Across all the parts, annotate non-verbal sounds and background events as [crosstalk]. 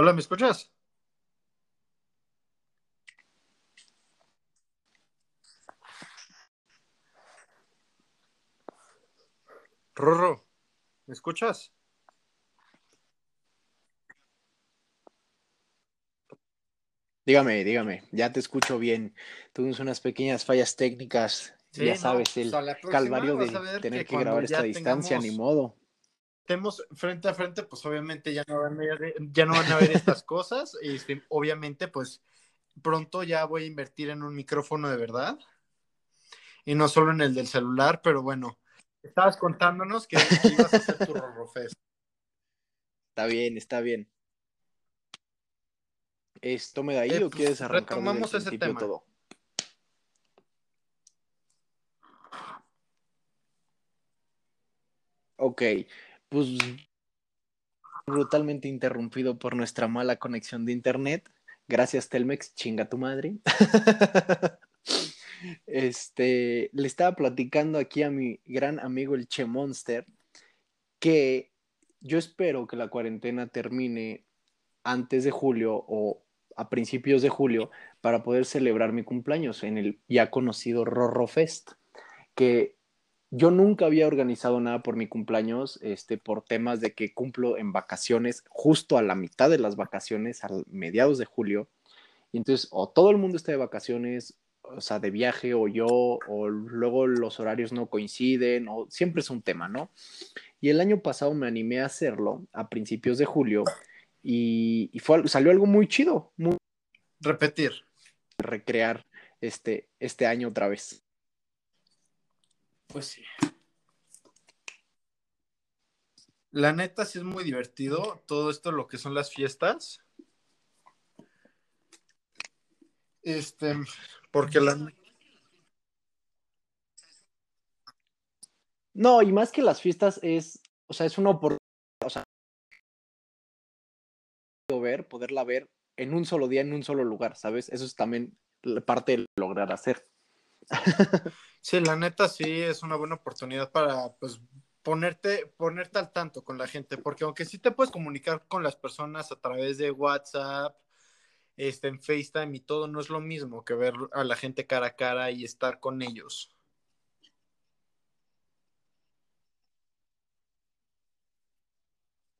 Hola, ¿me escuchas? Rorro, ¿me escuchas? Dígame, dígame, ya te escucho bien. Tuvimos unas pequeñas fallas técnicas, Sí, ya no, sabes, pues el próxima calvario de tener que que grabar esta distancia, ni modo. Estemos frente a frente, pues obviamente ya no van a ver, ya no van a ver estas [laughs] cosas. Este, obviamente, pues pronto ya voy a invertir en un micrófono de verdad y no solo en el del celular, pero bueno, estabas contándonos que, ibas a hacer tu Rorro Fest. Está bien, está bien. ¿Es tome de ahí Eh, o pues, quieres arrancar retomamos ese tema. todo? Ok, pues brutalmente interrumpido por nuestra mala conexión de internet. Gracias, Telmex, chinga tu madre. [laughs] Este, le estaba platicando aquí a mi gran amigo el Che Monster que yo espero que la cuarentena termine antes de julio o a principios de julio para poder celebrar mi cumpleaños en el ya conocido Rorro Fest, que yo nunca había organizado nada por mi cumpleaños, este, por temas de que cumplo en vacaciones, justo a la mitad de las vacaciones, a mediados de julio, y entonces o todo el mundo está de vacaciones, o sea, de viaje, o yo, o luego los horarios no coinciden, o siempre es un tema, ¿no? Y el año pasado me animé a hacerlo a principios de julio y, y fue, salió algo muy chido, muy Repetir. recrear este, este año otra vez. Pues sí. La neta sí es muy divertido todo esto lo que son las fiestas. Este, porque la No, y más que las fiestas es, o sea, es una oportunidad, o sea, poderla ver en un solo día, en un solo lugar, ¿sabes? Eso es también parte de lograr hacer. Sí, la neta sí es una buena oportunidad para pues ponerte, ponerte al tanto con la gente, porque aunque sí te puedes comunicar con las personas a través de WhatsApp, este, en FaceTime y todo, no es lo mismo que ver a la gente cara a cara y estar con ellos.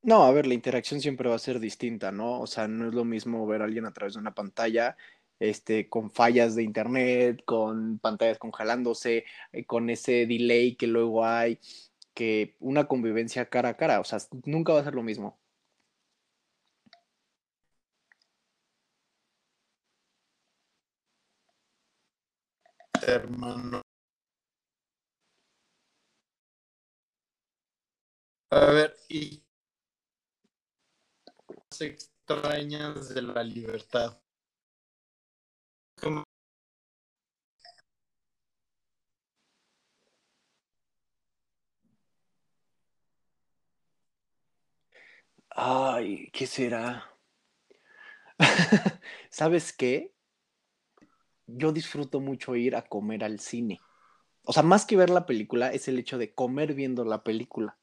No, a ver, la interacción siempre va a ser distinta, ¿no? O sea, no es lo mismo ver a alguien a través de una pantalla, este, con fallas de internet, con pantallas congelándose, eh, con ese delay que luego hay, que una convivencia cara a cara, o sea, nunca va a ser lo mismo. Hermano. A ver, y extrañas de la libertad. ¿Cómo? Ay, ¿qué será? [laughs] ¿Sabes qué? Yo disfruto mucho ir a comer al cine. O sea, más que ver la película, es el hecho de comer viendo la película.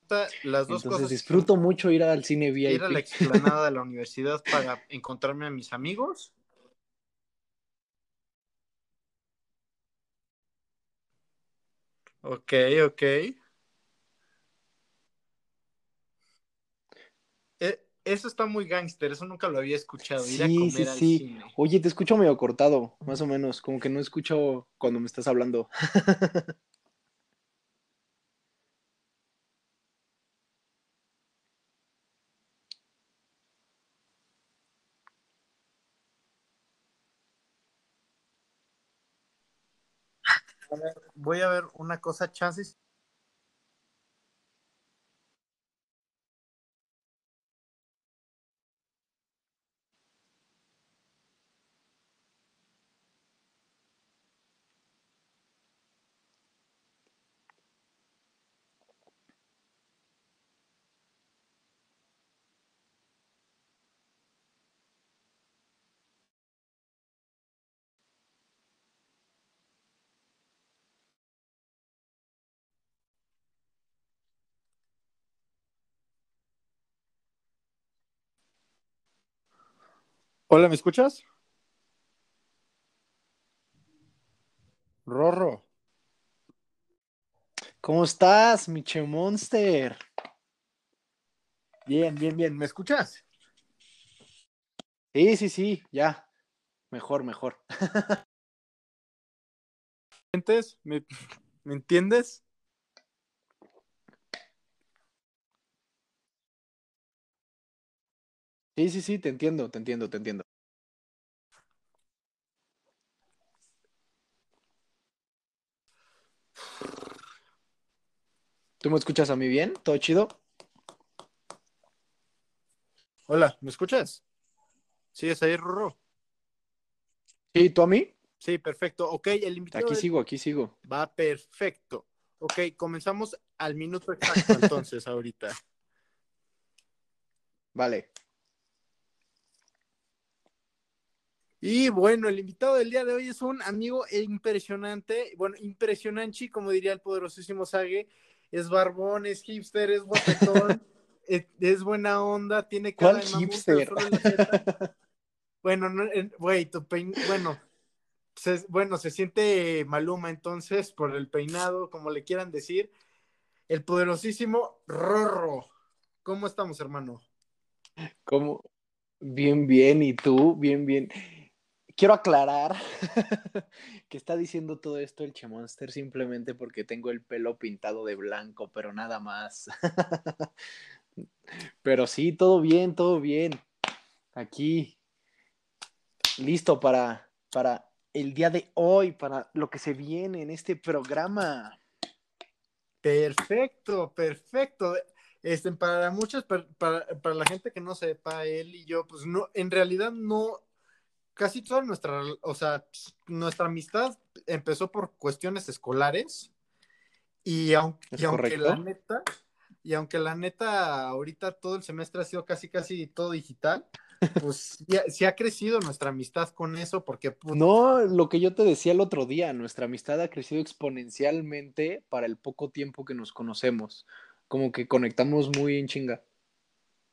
Las dos Entonces cosas. disfruto mucho ir al cine VIP. Ir a la explanada de la [laughs] universidad para encontrarme a mis amigos. Ok, ok. Eh, eso está muy gángster, eso nunca lo había escuchado. Ir a Sí, comer sí, al sí. cine. Oye, te escucho medio cortado, más o menos, como que no escucho cuando me estás hablando. A ver, voy a ver una cosa, chances. Hola, ¿me escuchas? Rorro. ¿Cómo estás, Miche Monster? Bien, bien, bien. ¿Me escuchas? Sí, sí, sí, ya. Mejor, mejor. [laughs] ¿Me, ¿Me entiendes? Sí, sí, sí, te entiendo, te entiendo, te entiendo. ¿Tú me escuchas a mí bien? ¿Todo chido? Hola, ¿me escuchas? ¿Sigues ahí, Rorro? Sí, ¿tú a mí? Sí, perfecto. Ok, el invitado. Aquí sigo, aquí sigo. Va perfecto. Ok, comenzamos al minuto exacto [laughs] entonces, ahorita. Vale. Y bueno, el invitado del día de hoy es un amigo impresionante, bueno, impresionante, como diría el poderosísimo Sage. Es barbón, es hipster, es guapetón, [laughs] es, es, buena onda, tiene cara ¿Cuál de hipster? [laughs] bueno, no, güey, tu pein... bueno, se, bueno, se siente Maluma entonces por el peinado, como le quieran decir. El poderosísimo Rorro. ¿Cómo estamos, hermano? ¿Cómo? Bien, bien. ¿Y tú? Bien, bien. Quiero aclarar [laughs] que está diciendo todo esto el Chemonster simplemente porque tengo el pelo pintado de blanco, pero nada más. [laughs] pero sí, todo bien, todo bien. Aquí, listo para, para el día de hoy, para lo que se viene en este programa. Perfecto, perfecto. Este, para muchos, para, para, para, la gente que no sepa, él y yo, pues no, en realidad no, casi toda nuestra, o sea, nuestra amistad empezó por cuestiones escolares y aunque, y aunque la neta, y aunque la neta ahorita todo el semestre ha sido casi, casi todo digital, pues [laughs] sí, sí, ha crecido nuestra amistad con eso, porque... Pues... No, lo que yo te decía el otro día, nuestra amistad ha crecido exponencialmente para el poco tiempo que nos conocemos, como que conectamos muy en chinga.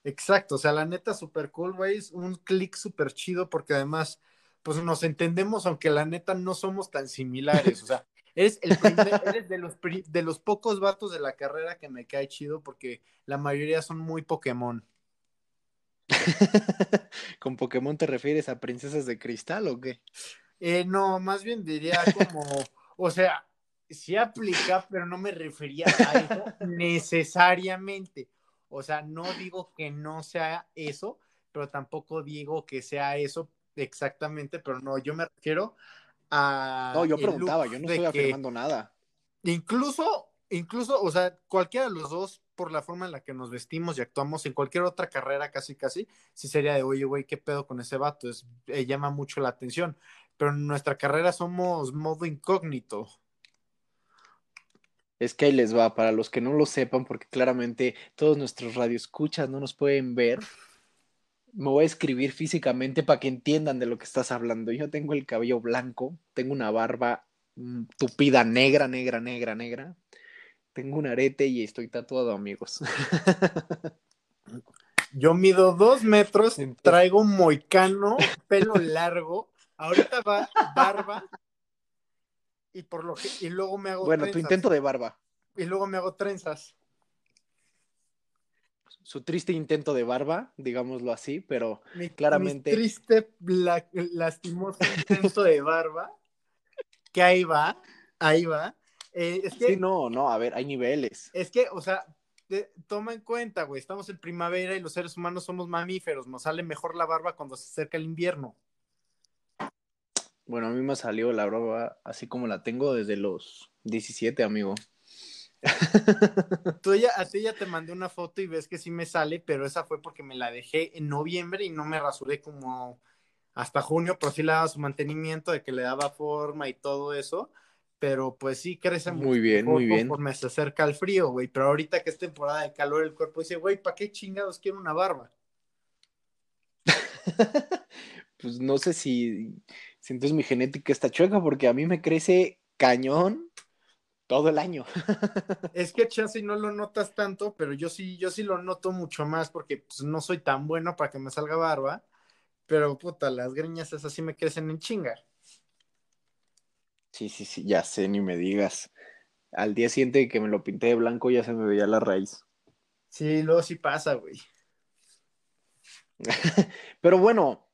Exacto, o sea, la neta super cool, güey, es un clic súper chido porque además, pues nos entendemos, aunque la neta no somos tan similares, o sea, [laughs] eres, el primer, eres de, los, de los pocos vatos de la carrera que me cae chido porque la mayoría son muy Pokémon. [laughs] ¿Con Pokémon te refieres a princesas de cristal o qué? Eh, no, más bien diría como, [laughs] o sea, sí aplica, pero no me refería a eso necesariamente. O sea, no digo que no sea eso, pero tampoco digo que sea eso exactamente, pero no, yo me refiero a... No, yo preguntaba, yo no estoy afirmando nada. Incluso, incluso, o sea, cualquiera de los dos, por la forma en la que nos vestimos y actuamos en cualquier otra carrera, casi, casi, sí sería de, oye, güey, ¿qué pedo con ese vato? Es, eh, llama mucho la atención. Pero en nuestra carrera somos modo incógnito. Es que ahí les va, para los que no lo sepan, porque claramente todos nuestros radioescuchas no nos pueden ver, me voy a escribir físicamente para que entiendan de lo que estás hablando. Yo tengo el cabello blanco, tengo una barba tupida negra, negra, negra, negra. Tengo un arete y estoy tatuado, amigos. [laughs] Yo mido dos metros, traigo un moicano, pelo largo, ahorita va barba, y por lo que, y luego me hago bueno trenzas. tu intento de barba. Y luego me hago trenzas. Su triste intento de barba digámoslo así pero mi, claramente mi triste la, lastimoso intento de barba que ahí va ahí va. Eh, es que, sí no no a ver hay niveles. es que o sea te, toma en cuenta güey estamos en primavera y los seres humanos somos mamíferos nos sale mejor la barba cuando se acerca el invierno bueno, a mí me salió la barba así como la tengo desde los 17, amigo. Tú ya, a ti ya te mandé una foto y ves que sí me sale, pero esa fue porque me la dejé en noviembre y no me rasuré como hasta junio, pero sí le daba su mantenimiento de que le daba forma y todo eso. Pero pues sí crece muy bien, muy bien. Conforme se acerca el frío, güey. Pero ahorita que es temporada de calor, el cuerpo dice, güey, ¿para qué chingados quiero una barba? [laughs] pues no sé si si entonces mi genética está chueca porque a mí me crece cañón todo el año. [laughs] es que chance no lo notas tanto, pero yo sí, yo sí lo noto mucho más porque pues, no soy tan bueno para que me salga barba, Pero puta, las greñas esas sí me crecen en chinga. Sí, sí, sí, ya sé, ni me digas. Al día siguiente que me lo pinté de blanco ya se me veía la raíz. Sí, luego sí pasa, güey. [laughs] Pero bueno,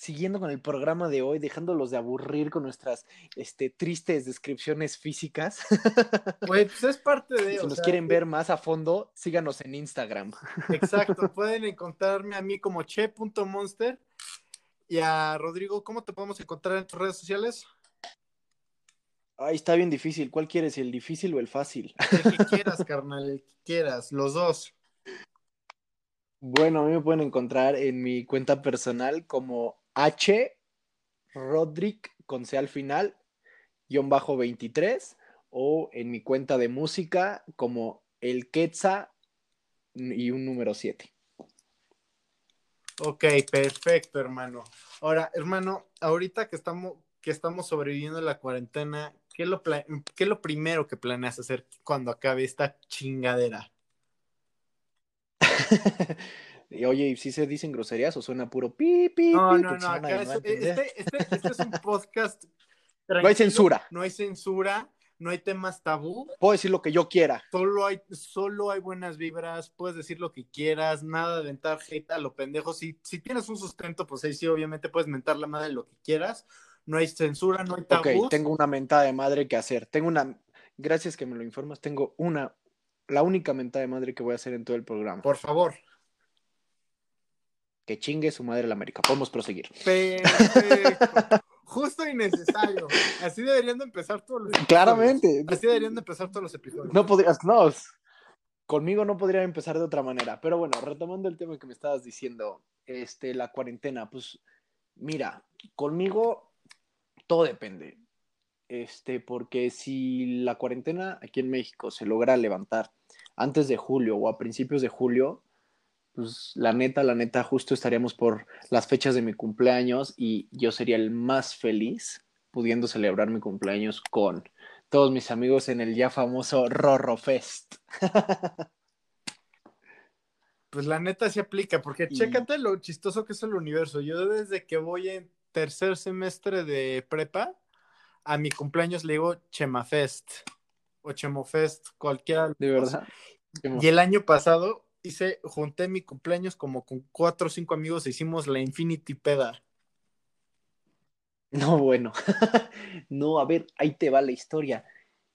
siguiendo con el programa de hoy, dejándolos de aburrir con nuestras este, tristes descripciones físicas. [laughs] Güey, pues es parte de. si o nos sea, quieren ver más a fondo, síganos en Instagram. Exacto, [laughs] pueden encontrarme a mí como che.monster y a Rodrigo, ¿cómo te podemos encontrar en tus redes sociales? Ay, está bien difícil. ¿Cuál quieres, el difícil o el fácil? El que quieras, [laughs] carnal, el que quieras, los dos. Bueno, a mí me pueden encontrar en mi cuenta personal como H Rodrick con C al final, guion bajo 23, o en mi cuenta de música como el Quetza y un número 7. Ok, perfecto, hermano. Ahora, hermano, ahorita que estamos, que estamos sobreviviendo la cuarentena, ¿qué es lo, qué es lo primero que planeas hacer cuando acabe esta chingadera? [laughs] Y, Oye, ¿y si se dicen groserías o suena puro pi, pi, No, pi? no, no, acá es- este, este- este es un [laughs] podcast. No hay censura. No hay censura, no hay temas tabú. Puedo decir lo que yo quiera. Solo hay, solo hay buenas vibras, puedes decir lo que quieras, nada de mentar hate a lo pendejo. Si, si tienes un sustento, pues ahí sí, obviamente puedes mentar la madre lo que quieras. No hay censura, no hay Ok, tabú. tengo una mentada de madre que hacer. Tengo una, gracias que me lo informas, tengo una, la única mentada de madre que voy a hacer en todo el programa. Por favor. Que chingue su madre la América. Podemos proseguir. Perfecto. Justo y necesario. Así deberían de empezar todos los episodios. Claramente. Así deberían de empezar todos los episodios. No podrías, no. Conmigo no podría empezar de otra manera. Pero bueno, retomando el tema que me estabas diciendo, este, la cuarentena, pues, mira, conmigo todo depende. Este, porque si la cuarentena aquí en México se logra levantar antes de julio o a principios de julio, pues la neta, la neta, justo estaríamos por las fechas de mi cumpleaños y yo sería el más feliz pudiendo celebrar mi cumpleaños con todos mis amigos en el ya famoso Rorro Fest. [laughs] Pues la neta sí aplica, porque Y- chécate lo chistoso que es el universo. Yo desde que voy en tercer semestre de prepa, a mi cumpleaños le digo Chemafest o Chemofest, cualquiera. los De verdad. Y el año pasado hice, junté mi cumpleaños como con cuatro o cinco amigos e hicimos la Infinity Peda. No, bueno. [laughs] no, a ver, ahí te va la historia.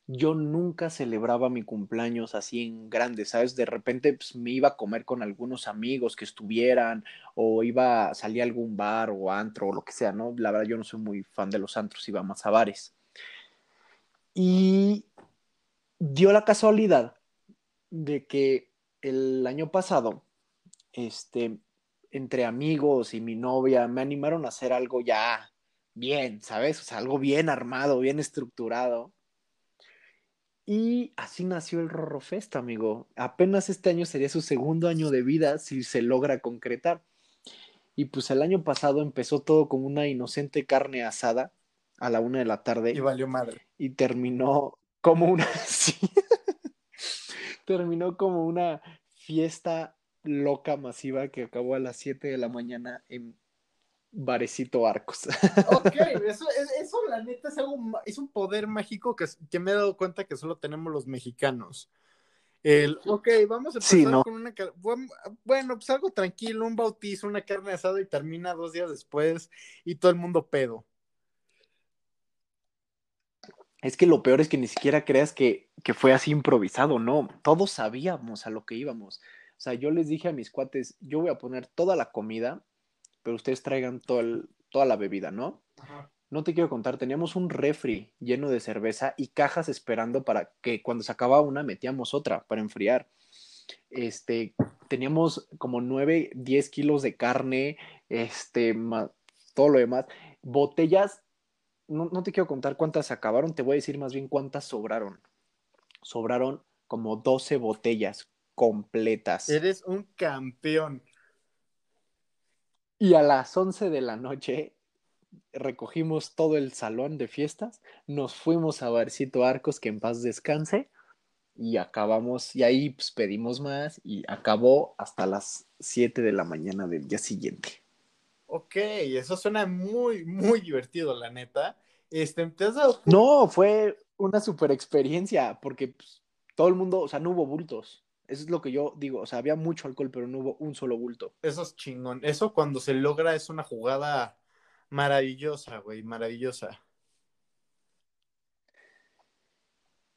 Yo nunca celebraba mi cumpleaños así en grande, ¿sabes? De repente pues, me iba a comer con algunos amigos que estuvieran, o iba a salir a algún bar o antro o lo que sea, ¿no? La verdad, yo no soy muy fan de los antros, iba más a bares. Y dio la casualidad de que el año pasado, este, entre amigos y mi novia, me animaron a hacer algo ya bien, ¿sabes? O sea, algo bien armado, bien estructurado. Y así nació el Rorro Fest, amigo. Apenas este año sería su segundo año de vida si se logra concretar. Y pues el año pasado empezó todo con una inocente carne asada a la una de la tarde Y valió madre. y terminó como una. [laughs] terminó como una fiesta loca masiva que acabó a las 7 de la mañana en Barecito Arcos. [laughs] Ok, eso, es- eso la neta es algo, es un poder mágico que, que me he dado cuenta que solo tenemos los mexicanos. El, ok, vamos a empezar Sí, ¿no? con una, bueno, pues algo tranquilo, un bautizo, una carne asada y termina dos días después y todo el mundo pedo. Es que lo peor es que ni siquiera creas que, que fue así improvisado, no. Todos sabíamos a lo que íbamos. O sea, yo les dije a mis cuates, yo voy a poner toda la comida, pero ustedes traigan todo el- toda la bebida, ¿no? No te quiero contar, teníamos un refri lleno de cerveza y cajas esperando para que cuando se acababa una metíamos otra para enfriar. Este, teníamos como 9, 10 kilos de carne, este, todo lo demás. Botellas, no, no te quiero contar cuántas acabaron, te voy a decir más bien cuántas sobraron. Sobraron como 12 botellas completas. Eres un campeón. Y a las 11 de la noche recogimos todo el salón de fiestas, nos fuimos a Barcito Arcos, que en paz descanse, y acabamos, y ahí pues, pedimos más, y acabó hasta las 7 de la mañana del día siguiente. Ok, eso suena muy, muy divertido, la neta. Este, ¿te has dado No, fue una super experiencia, porque pues, todo el mundo, o sea, no hubo bultos. Eso es lo que yo digo, o sea, había mucho alcohol, pero no hubo un solo bulto. Eso es chingón. Eso cuando se logra es una jugada maravillosa, güey, maravillosa.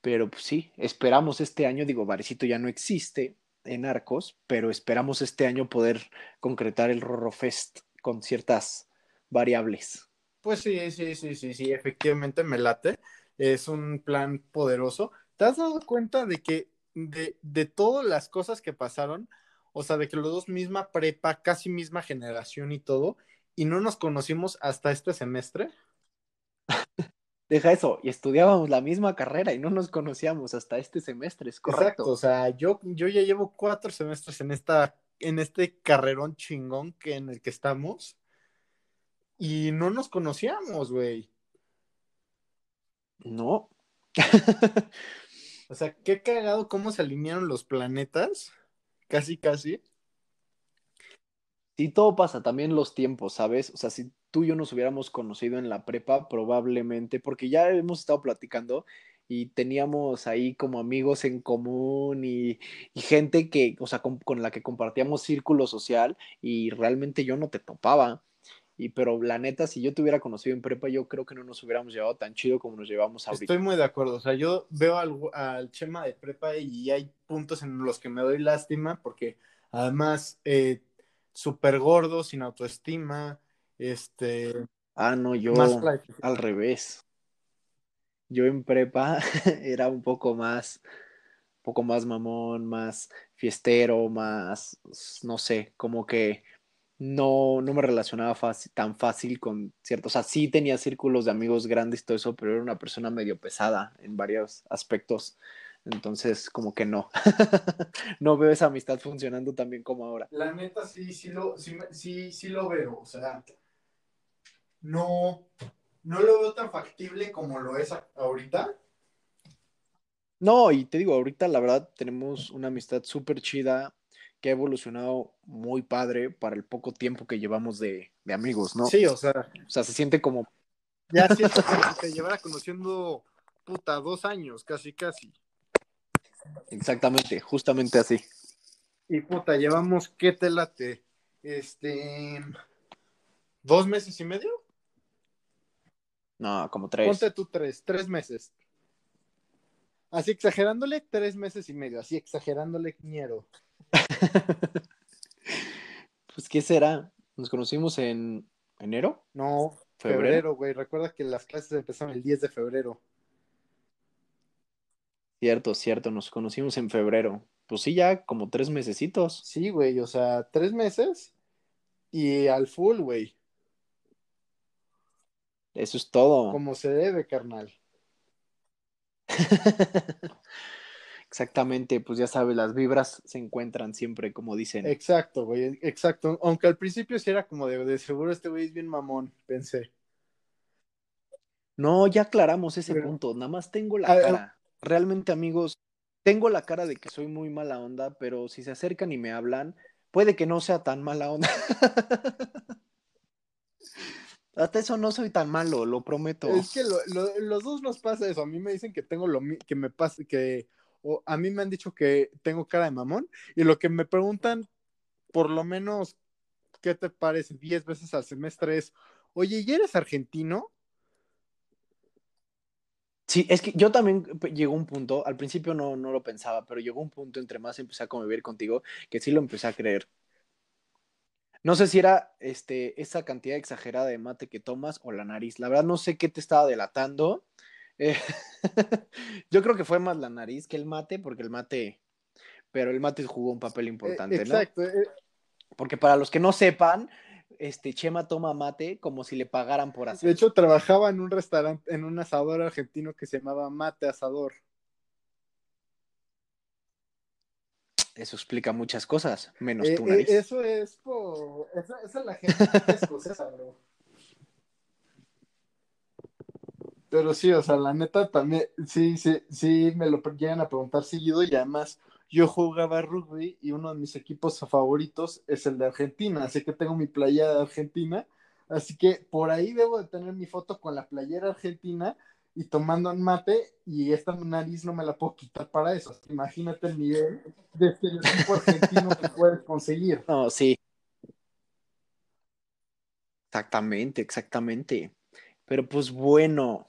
Pero pues sí, esperamos este año, digo, Varecito ya no existe en Arcos, pero esperamos este año poder concretar el Rorro Fest con ciertas variables. Pues sí, sí, sí, sí, sí, efectivamente me late. Es un plan poderoso. ¿Te has dado cuenta de que de, de todas las cosas que pasaron, o sea, de que los dos misma prepa, casi misma generación y todo, y no nos conocimos hasta este semestre? [laughs] Deja eso, y estudiábamos la misma carrera y no nos conocíamos hasta este semestre, es correcto. Exacto, o sea, yo, yo ya llevo cuatro semestres en esta, en este carrerón chingón que en el que estamos, y no nos conocíamos, güey. No. o sea, qué cagado cómo se alinearon los planetas, casi, casi. Sí, todo pasa, también los tiempos, ¿sabes? O sea, si tú y yo nos hubiéramos conocido en la prepa, probablemente, porque ya hemos estado platicando y teníamos ahí como amigos en común y, y gente que, o sea, con, con, la que compartíamos círculo social y realmente yo no te topaba. Y pero la neta, si yo te hubiera conocido en prepa, yo creo que no nos hubiéramos llevado tan chido como nos llevamos ahorita. Estoy muy de acuerdo. O sea, yo veo al, al Chema de prepa y hay puntos en los que me doy lástima porque además eh, súper gordo, sin autoestima, este... Ah, no, yo al revés. Yo en prepa [laughs] era un poco más, poco más mamón, más fiestero, más, no sé, como que no, no me relacionaba tan fácil con ciertos, o sea, sí tenía círculos de amigos grandes y todo eso, pero era una persona medio pesada en varios aspectos. Entonces, como que no. [laughs] no veo esa amistad funcionando tan bien como ahora. La neta, sí, sí lo, sí, sí, sí lo veo. O sea, no, no lo veo tan factible como lo es ahorita. No, y te digo, ahorita la verdad tenemos una amistad súper chida que ha evolucionado muy padre para el poco tiempo que llevamos de, de amigos, ¿no? Sí, o sea. O sea, se siente como. Ya siento que te llevara conociendo, puta, dos años, casi, casi. Exactamente, justamente así. Y puta, llevamos, ¿qué te late? Este. ¿Dos meses y medio? No, como tres. Ponte tú tres, tres meses. Así exagerándole, tres meses y medio. Así exagerándole, quiero. [laughs] pues, ¿qué será? ¿Nos conocimos en enero? No, febrero, güey. Recuerda que las clases empezaron el 10 de febrero. Cierto, cierto, nos conocimos en febrero. Pues sí, ya como tres mesecitos. Sí, güey, o sea, tres meses y al full, güey. Eso es todo. Como se debe, carnal. [laughs] Exactamente, pues ya sabes, las vibras se encuentran siempre, como dicen. Exacto, güey, exacto. Aunque al principio sí era como de, de seguro este güey es bien mamón, pensé. No, ya aclaramos ese punto, nada más tengo la cara realmente amigos, tengo la cara de que soy muy mala onda, pero si se acercan y me hablan, puede que no sea tan mala onda. [laughs] Hasta eso no soy tan malo, lo prometo. Es que los dos nos pasa eso. A mí me dicen que tengo lo que me pasa, que o a mí me han dicho que tengo cara de mamón y lo que me preguntan, por lo menos, ¿qué te parece? Diez veces al semestre es, oye, ¿y eres argentino? Sí, es que yo también llegó un punto, al principio no, no lo pensaba, pero llegó un punto entre más empecé a convivir contigo que sí lo empecé a creer. No sé si era este, esa cantidad exagerada de mate que tomas o la nariz. La verdad no sé qué te estaba delatando. Eh, [laughs] yo creo que fue más la nariz que el mate, porque el mate, pero el mate jugó un papel importante, ¿no? Exacto. Eh. Porque para los que no sepan, este Chema toma mate como si le pagaran por hacer. De hecho, trabajaba en un restaurante, en un asador argentino que se llamaba Mate Asador. Eso explica muchas cosas, menos eh, tu nariz. Eh, eso es por. Esa, es la gente escocesa, bro. Pero sí, o sea, la neta también, sí, sí, sí, me lo llegan a preguntar seguido y además yo jugaba rugby y uno de mis equipos favoritos es el de Argentina, así que tengo mi playera de Argentina, así que por ahí debo de tener mi foto con la playera argentina y tomando un mate y esta nariz no me la puedo quitar para eso. Imagínate el nivel de estereotipo argentino que puedes conseguir. No, sí. Exactamente, exactamente. Pero pues bueno,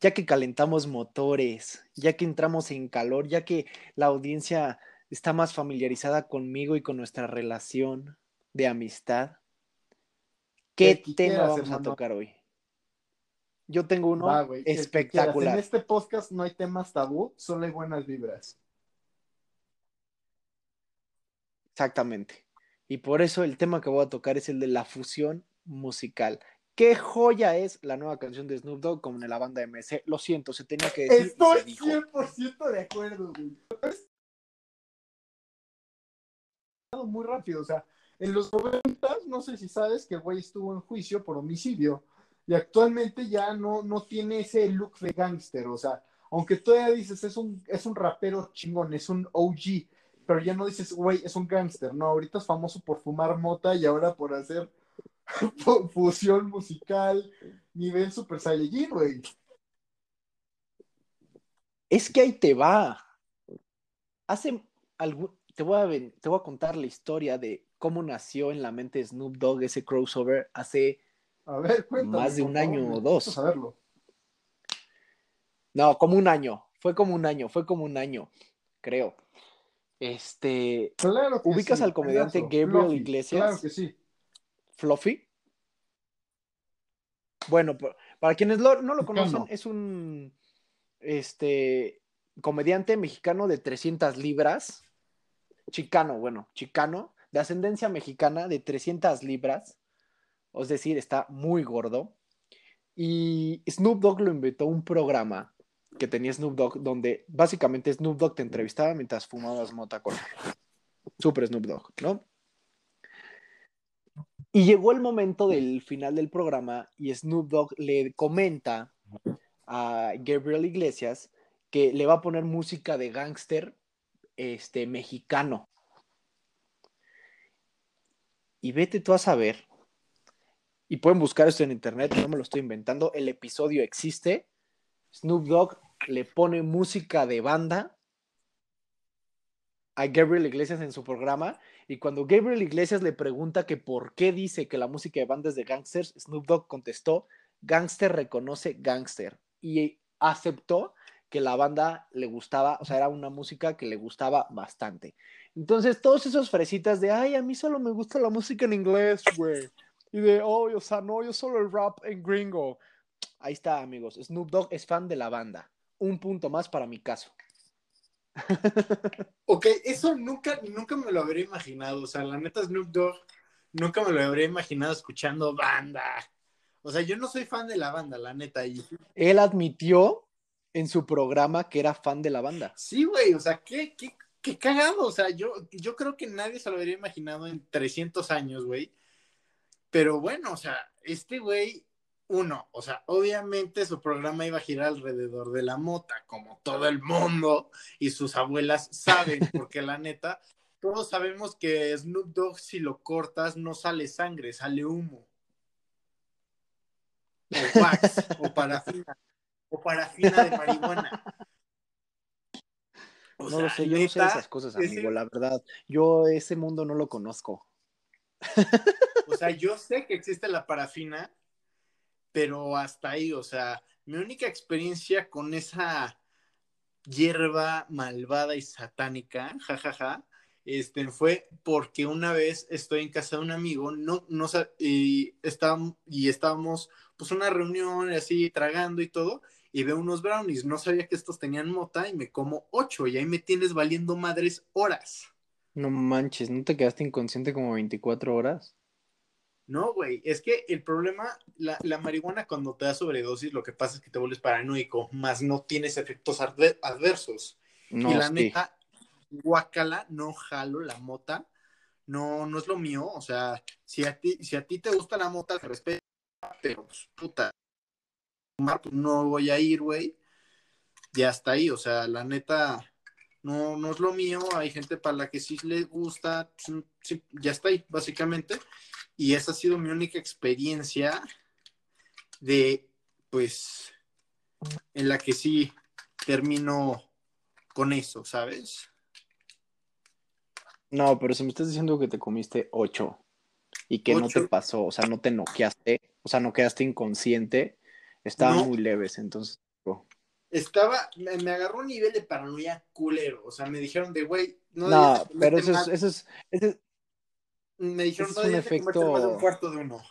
ya que calentamos motores, ya que entramos en calor, ya que la audiencia está más familiarizada conmigo y con nuestra relación de amistad, ¿qué tema vamos a tocar hoy? Yo tengo uno espectacular. En este podcast no hay temas tabú, solo hay buenas vibras. Exactamente. Y por eso el tema que voy a tocar es el de la fusión musical. ¿Qué joya es la nueva canción de Snoop Dogg como en la banda MS? Lo siento, se tenía que decir. Estoy 100% de acuerdo, güey. Muy rápido, o sea, en los 90, no sé si sabes que el güey estuvo en juicio por homicidio y actualmente ya no, no tiene ese look de gángster, o sea, aunque todavía dices es un, es un rapero chingón, es un OG, pero ya no dices, güey, es un gángster, no, ahorita es famoso por fumar mota y ahora por hacer [laughs] fusión musical, nivel Super Saiyajin, güey. Es que ahí te va. Hace te voy, a, te voy a contar la historia de cómo nació en la mente Snoop Dogg ese crossover hace más de un año o dos. Saberlo. No, como un año. Fue como un año, fue como un año, creo. Este. ¿Ubicas al comediante Gabriel Iglesias? Claro que sí. Fluffy. Bueno, para quienes no lo conocen, es un este comediante mexicano de 300 libras, chicano, bueno, chicano, de ascendencia mexicana de 300 libras, es decir, está muy gordo. Y Snoop Dogg lo inventó un programa que tenía Snoop Dogg, donde básicamente Snoop Dogg te entrevistaba mientras fumabas mota con Super Snoop Dogg, ¿no? Y llegó el momento del final del programa y Snoop Dogg le comenta a Gabriel Iglesias que le va a poner música de gángster este, mexicano. Y vete tú a saber y pueden buscar esto en internet, no me lo estoy inventando, el episodio existe. Snoop Dogg le pone música de banda a Gabriel Iglesias en su programa y cuando Gabriel Iglesias le pregunta que por qué dice que la música de banda es de gangsters, Snoop Dogg contestó, gangster reconoce gangster y aceptó que la banda le gustaba, o sea, era una música que le gustaba bastante. Entonces, todos esos fresitas de, ay, a mí solo me gusta la música en inglés, güey y de, oh, o sea, no, yo solo el rap en gringo. Ahí está, amigos. Snoop Dogg es fan de la banda. Un punto más para mi caso. [laughs] ok, eso nunca, nunca me lo habría imaginado. O sea, la neta, Snoop Dogg nunca me lo habría imaginado escuchando banda. O sea, yo no soy fan de la banda, la neta. Y... Él admitió en su programa que era fan de la banda. Sí, güey, o sea, qué, qué, qué cagado. O sea, yo, yo creo que nadie se lo habría imaginado en 300 años, güey. Pero bueno, o sea, este güey, uno, o sea, obviamente su programa iba a girar alrededor de la mota, como todo el mundo y sus abuelas saben, [laughs] porque la neta, todos sabemos que Snoop Dogg si lo cortas no sale sangre, sale humo. O wax, o parafina, o parafina de marihuana. no lo sé, yo no sé esas cosas, amigo, la verdad. Yo ese mundo no lo conozco. O sea, yo sé que existe la parafina, pero hasta ahí, o sea, mi única experiencia con esa hierba malvada y satánica, jajaja, este, fue porque una vez estoy en casa de un amigo, no, no, y, estábamos, y estábamos, pues, una reunión así, tragando y todo, y veo unos brownies, no sabía que estos tenían mota y me como ocho, y ahí me tienes valiendo madres horas. No manches, ¿no te quedaste inconsciente como 24 horas? No, güey, es que el problema, la, marihuana cuando te da sobredosis, lo que pasa es que te vuelves paranoico, más no tienes efectos adversos. y la neta, guacala, no jalo la mota, no, no es lo mío, o sea, si a ti, si a ti te gusta la mota, te respeto, pero pues, puta, no voy a ir, güey, ya está ahí, o sea, la neta, no, no es lo mío, hay gente para la que sí le gusta, sí, ya está ahí, básicamente. Y esa ha sido mi única experiencia de, pues, en la que sí termino con eso, ¿sabes? No, pero si me estás diciendo que te comiste ocho y que no te pasó, o sea, no te noqueaste, o sea, no quedaste inconsciente, estaban muy leves, entonces. Estaba, me, agarró un nivel de paranoia culero, o sea, me dijeron de, güey, no, no pero eso es, eso es, me dijeron, no, es un efecto... más de un cuarto de uno.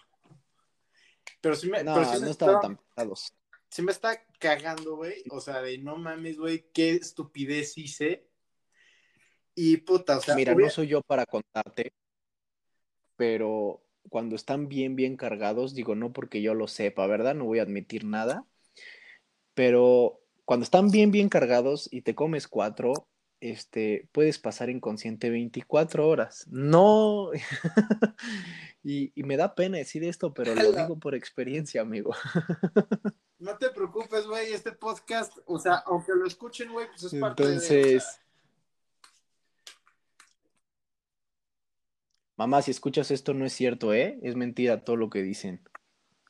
Pero sí me, no, pero sí no estaban tan pesados. Sí me está cagando, güey, o sea, de no mames, güey, qué estupidez hice. Y puta, o sea. Mira, no soy yo para contarte, pero cuando están bien, bien cargados, digo, no porque yo lo sepa, ¿verdad? No voy a admitir nada, pero cuando están bien, bien cargados y te comes cuatro, este, puedes pasar inconsciente 24 horas. No, [laughs] y, y, me da pena decir esto, pero lo digo por experiencia, amigo. [laughs] No te preocupes, güey, este podcast, o sea, aunque lo escuchen, güey, pues es parte Entonces... Mamá, si escuchas esto no es cierto, ¿eh? Es mentira todo lo que dicen.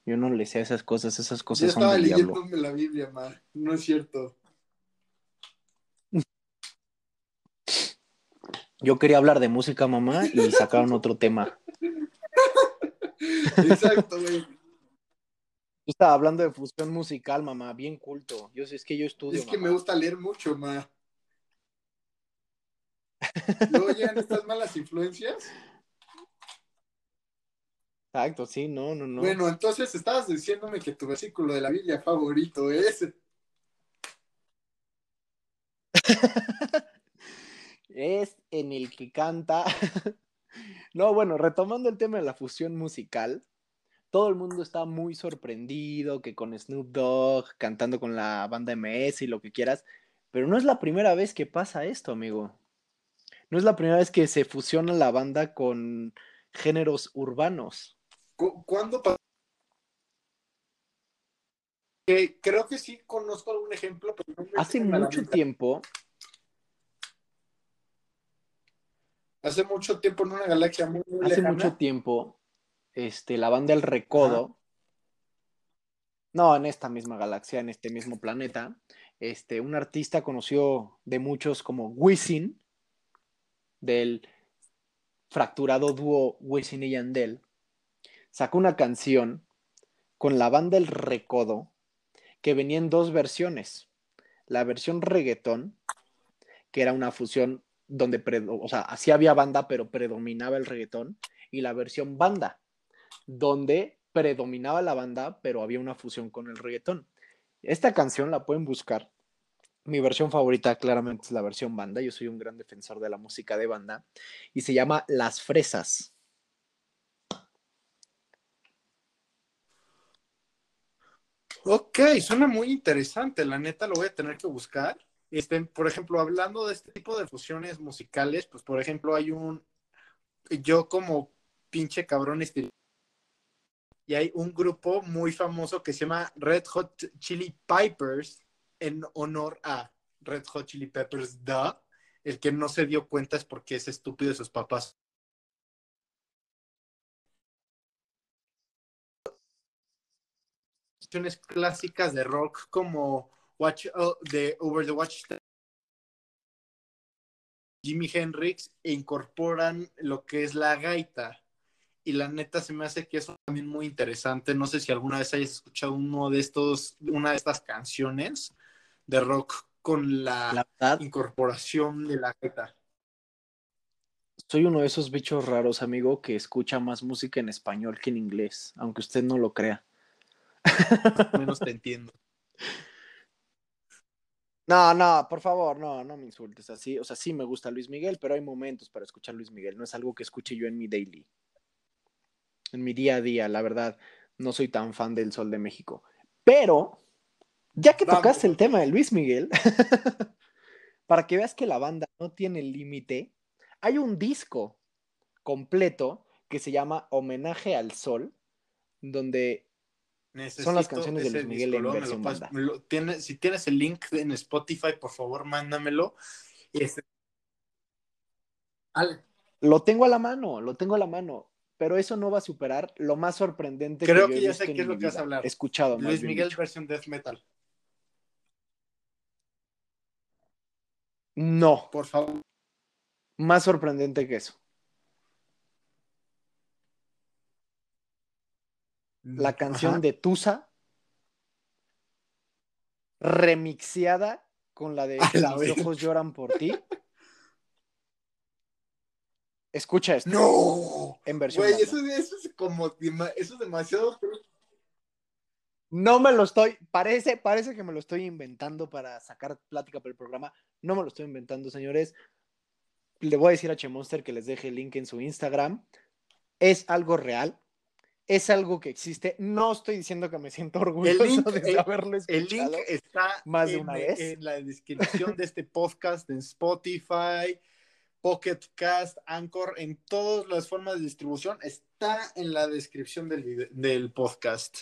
Yo no le sé esas cosas, esas cosas Yo estaba leyéndome la Biblia, ma. No es cierto. Yo quería hablar de música, mamá, y sacaron otro tema. [laughs] Exacto, güey. Yo estaba hablando de fusión musical, mamá, bien culto. Yo sé, es que yo estudio. Es que me gusta leer mucho, ma. [laughs] ¿No llegan estas malas influencias? Exacto, sí, no, no, no. Bueno, entonces estabas diciéndome que tu versículo de la Biblia favorito es. [laughs] es en el que canta. [laughs] no, bueno, retomando el tema de la fusión musical, todo el mundo está muy sorprendido que con Snoop Dogg cantando con la banda MS y lo que quieras, pero no es la primera vez que pasa esto, amigo. No es la primera vez que se fusiona la banda con géneros urbanos. ¿Cuándo pasó? creo que sí conozco algún ejemplo, pero Hace mucho tiempo. Hace mucho tiempo en una galaxia muy, Hace mucho tiempo, este, la banda El Recodo. No, en esta misma galaxia, en este mismo planeta. Este, un artista conocido de muchos como Wisin, del fracturado dúo Wisin y Yandel sacó una canción con la banda El Recodo que venía en dos versiones. La versión reggaetón, que era una fusión donde, o sea, así había banda, pero predominaba el reggaetón, y la versión banda, donde predominaba la banda, pero había una fusión con el reggaetón. Esta canción la pueden buscar. Mi versión favorita claramente es la versión banda. Yo soy un gran defensor de la música de banda. Y se llama Las Fresas. Ok, suena muy interesante, la neta lo voy a tener que buscar. Este, por ejemplo, hablando de este tipo de fusiones musicales, pues por ejemplo hay un, yo como pinche cabrón este, y hay un grupo muy famoso que se llama Red Hot Chili Pipers en honor a Red Hot Chili Peppers, da. El que no se dio cuenta es porque es estúpido de sus papás clásicas de rock como Watch de Over the Watch Jimi Hendrix e incorporan lo que es la gaita. Y la neta se me hace que eso también muy interesante. No sé si alguna vez hayas escuchado uno de estos, una de estas canciones de rock con la, incorporación de la gaita. Soy uno de esos bichos raros, amigo, que escucha más música en español que en inglés, aunque usted no lo crea. [laughs] menos te entiendo. No, no, por favor, no, no me insultes así. O sea, sí me gusta Luis Miguel, pero hay momentos para escuchar Luis Miguel. No es algo que escuche yo en mi daily. En mi día a día, la verdad, no soy tan fan del Sol de México. Pero, ya que tocaste el tema de Luis Miguel, [laughs] para que veas que la banda no tiene límite, hay un disco completo que se llama Homenaje al Sol, donde son las canciones de Luis Miguel en versión si tienes el link en Spotify, por favor, mándamelo. Este, Lo tengo a la mano, lo tengo a la mano, pero eso no va a superar lo más sorprendente Creo que, que, yo ya sé qué es lo que vas a hablar. Escuchado. Luis Miguel dicho. versión death metal. No, Por favor. más sorprendente que eso. La canción Ajá. de Tusa, remixeada con la de [laughs] la Mis ojos lloran por ti. Escucha esto. No. En versión Güey, eso, eso es como eso es demasiado. No me lo estoy, parece, parece que me lo estoy inventando para sacar plática para el programa. No me lo estoy inventando, señores. Le voy a decir a Chemonster que les deje el link en su Instagram. Es algo real. Es algo que existe. No estoy diciendo que me siento [laughs] orgulloso link, de el- haberlo El escuchado. link está más de en, una vez. en la descripción de este podcast en Spotify, Pocket Cast, Anchor, en todas las formas de distribución. Está en la descripción del, del podcast.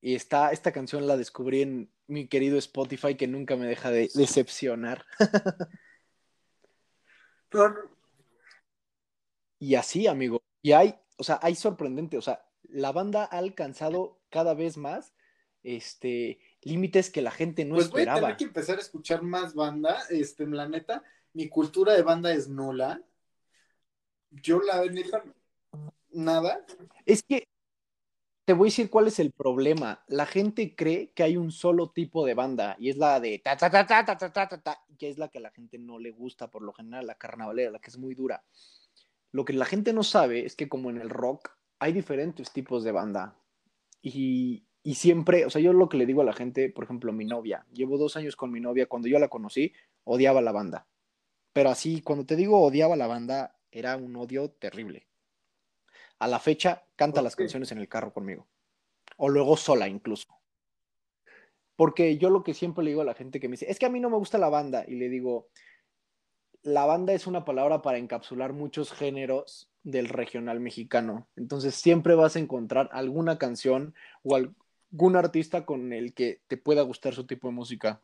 Y está, esta canción la descubrí en mi querido Spotify que nunca me deja de decepcionar. [laughs] Y así, amigo. Y hay, o sea, hay sorprendente, o sea, la banda ha alcanzado cada vez más este límites que la gente no pues voy a esperaba. tener que empezar a escuchar más banda. Este, la neta, mi cultura de banda es nula. Yo la neta, nada. Es que te voy a decir cuál es el problema. La gente cree que hay un solo tipo de banda y es la de ta ta ta ta ta ta ta, ta, que es la que a la gente no le gusta por lo general, la carnavalera, la que es muy dura. Lo que la gente no sabe es que como en el rock hay diferentes tipos de banda y, y siempre, o sea, yo lo que le digo a la gente, por ejemplo, mi novia, llevo dos años con mi novia, cuando yo la conocí, odiaba la banda. Pero así, cuando te digo odiaba la banda, era un odio terrible. A la fecha, canta ¿Por las canciones en el carro conmigo. O luego sola incluso. Porque yo lo que siempre le digo a la gente que me dice, es que a mí no me gusta la banda. Y le digo, la banda es una palabra para encapsular muchos géneros del regional mexicano. Entonces siempre vas a encontrar alguna canción o algún artista con el que te pueda gustar su tipo de música,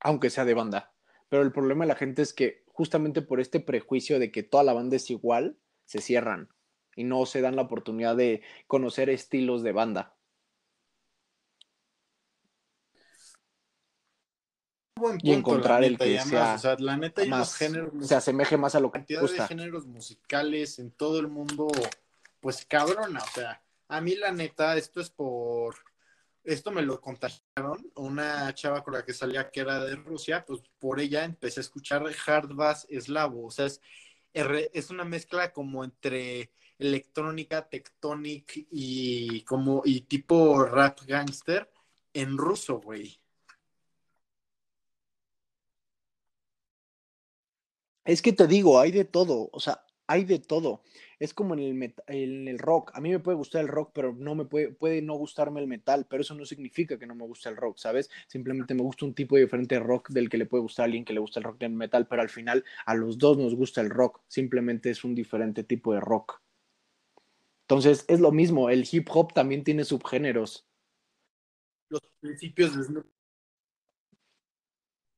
aunque sea de banda. Pero el problema de la gente es que justamente por este prejuicio de que toda la banda es igual, se cierran y no se dan la oportunidad de conocer estilos de banda. Buen Y encontrar el que y además, sea o sea, la neta hay Más géneros se asemeje más a lo que cantidad de géneros musicales en todo el mundo, pues cabrona, o sea, a mí la neta, esto es por, esto me lo contagiaron, una chava con la que salía que era de Rusia, pues por ella empecé a escuchar hard bass eslavo, o sea, es, es una mezcla como entre electrónica, tectonic y como, y tipo rap gangster en ruso, güey. Es que te digo, hay de todo, o sea, hay de todo. Es como en el, en el rock. A mí me puede gustar el rock, pero no me puede, puede no gustarme el metal, pero eso no significa que no me guste el rock, ¿sabes? Simplemente me gusta un tipo diferente de rock del que le puede gustar a alguien que le gusta el rock del metal, pero al final a los dos nos gusta el rock, simplemente es un diferente tipo de rock. Entonces, es lo mismo, el hip hop también tiene subgéneros. Los principios de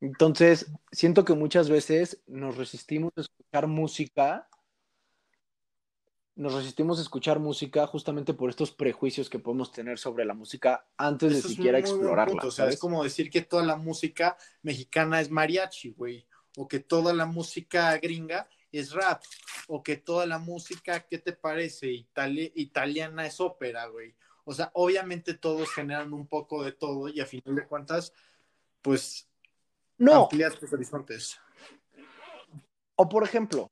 Entonces, siento que muchas veces nos resistimos a escuchar música, nos resistimos a escuchar música justamente por estos prejuicios que podemos tener sobre la música antes de Eso es siquiera muy explorarla. punto, O sea, ¿sabes? es como decir que toda la música mexicana es mariachi, güey. O que toda la música gringa es rap. O que toda la música, ¿qué te parece? Itali- italiana es ópera, güey. O sea, obviamente todos generan un poco de todo y a final de cuentas, pues No, amplías tus horizontes. o por ejemplo,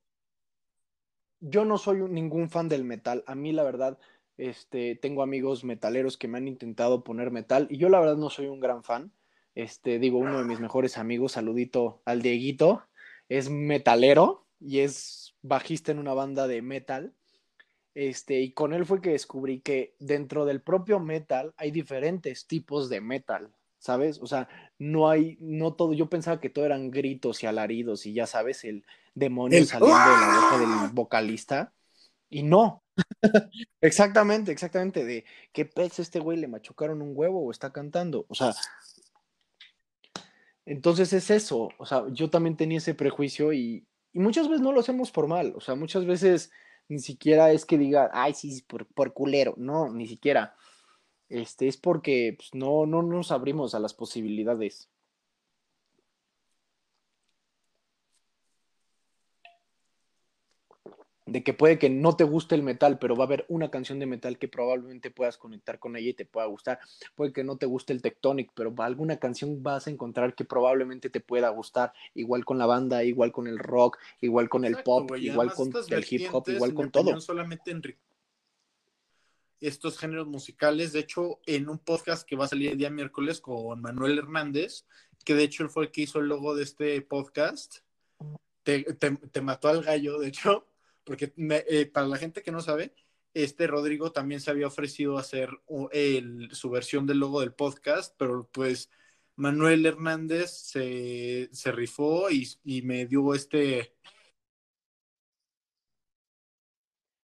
yo no soy ningún fan del metal. A mí, la verdad, este, tengo amigos metaleros que me han intentado poner metal y yo, la verdad, no soy un gran fan. Este, digo, uno de mis mejores amigos, saludito al Dieguito, es metalero y es bajista en una banda de metal. Este, y con él fue que descubrí que dentro del propio metal hay diferentes tipos de metal, ¿sabes? O sea, no hay, no todo, yo pensaba que todo eran gritos y alaridos y ya sabes, el demonio El- saliendo de la boca del vocalista. Y no. [laughs] exactamente, exactamente. De qué pez este güey le machucaron un huevo o está cantando. O sea, Entonces es eso, o sea, yo también tenía ese prejuicio y, y muchas veces no lo hacemos por mal, o sea, muchas veces ni siquiera es que diga, ay, sí, por, por culero, no, ni siquiera. Este, es porque pues, no, no nos abrimos a las posibilidades. de que puede que no te guste el metal, pero va a haber una canción de metal que probablemente puedas conectar con ella y te pueda gustar. Puede que no te guste el Tectonic, pero alguna canción vas a encontrar que probablemente te pueda gustar, igual con la banda, igual con el rock, igual con el pop, igual con el hip hop, igual con todo. Solamente en estos géneros musicales, de hecho, en un podcast que va a salir el día miércoles con Manuel Hernández, que de hecho fue el que hizo el logo de este podcast. Te, mató al gallo, de hecho, porque eh, para la gente que no sabe, este Rodrigo también se había ofrecido hacer su versión del logo del podcast, pero pues Manuel Hernández se, rifó y, me dio este...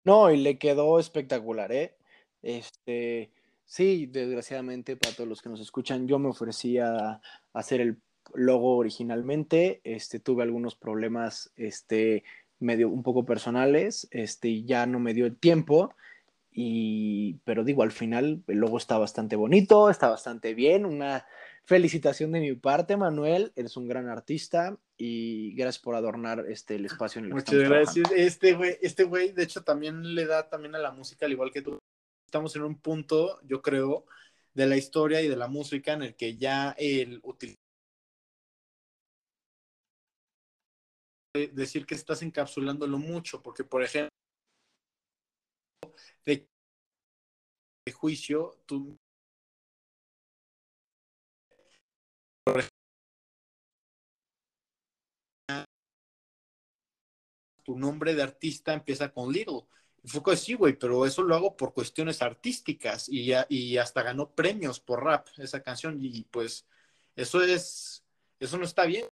No, y le quedó espectacular, ¿eh? Este, sí, desgraciadamente para todos los que nos escuchan, yo me ofrecí a hacer el logo originalmente, este, tuve algunos problemas, este, medio un poco personales, este, ya no me dio el tiempo, y, pero digo, al final el logo está bastante bonito, está bastante bien, una felicitación de mi parte, Manuel, eres un gran artista y gracias por adornar este, el espacio en el que Muchas gracias. Este güey, este güey, de hecho, también le da también a la música, al igual que tú. Estamos en un punto, yo creo, de la historia y de la música en el que ya el utilizar decir que estás encapsulándolo mucho, porque por ejemplo, de, juicio, tú tu nombre de artista empieza con Little. Fue sí, güey, pero eso lo hago por cuestiones artísticas y, y hasta ganó premios por rap esa canción y pues eso es, eso no está bien.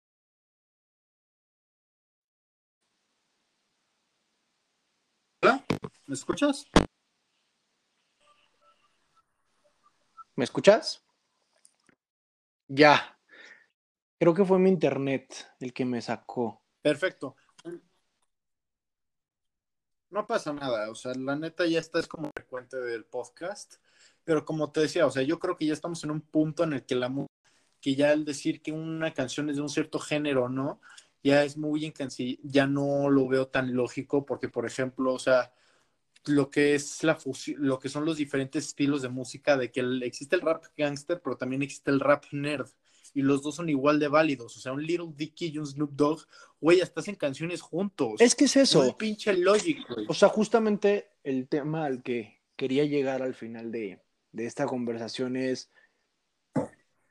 ¿Me escuchas? ¿Me escuchas? Ya. Creo que fue mi internet el que me sacó. Perfecto. No pasa nada, o sea, la neta ya está es como frecuente del podcast, pero como te decía, o sea, yo creo que ya estamos en un punto en el que la que ya el decir que una canción es de un cierto género, ¿no? Ya es muy ya no lo veo tan lógico porque, por ejemplo, o sea, lo que es la lo que son los diferentes estilos de música, de que existe el rap gangster, pero también existe el rap nerd. Y los dos son igual de válidos. O sea, un Little Dicky y un Snoop Dogg, güey, hasta hacen canciones juntos. Es que es eso. Un pinche logic, güey. O sea, justamente el tema al que quería llegar al final de, de esta conversación es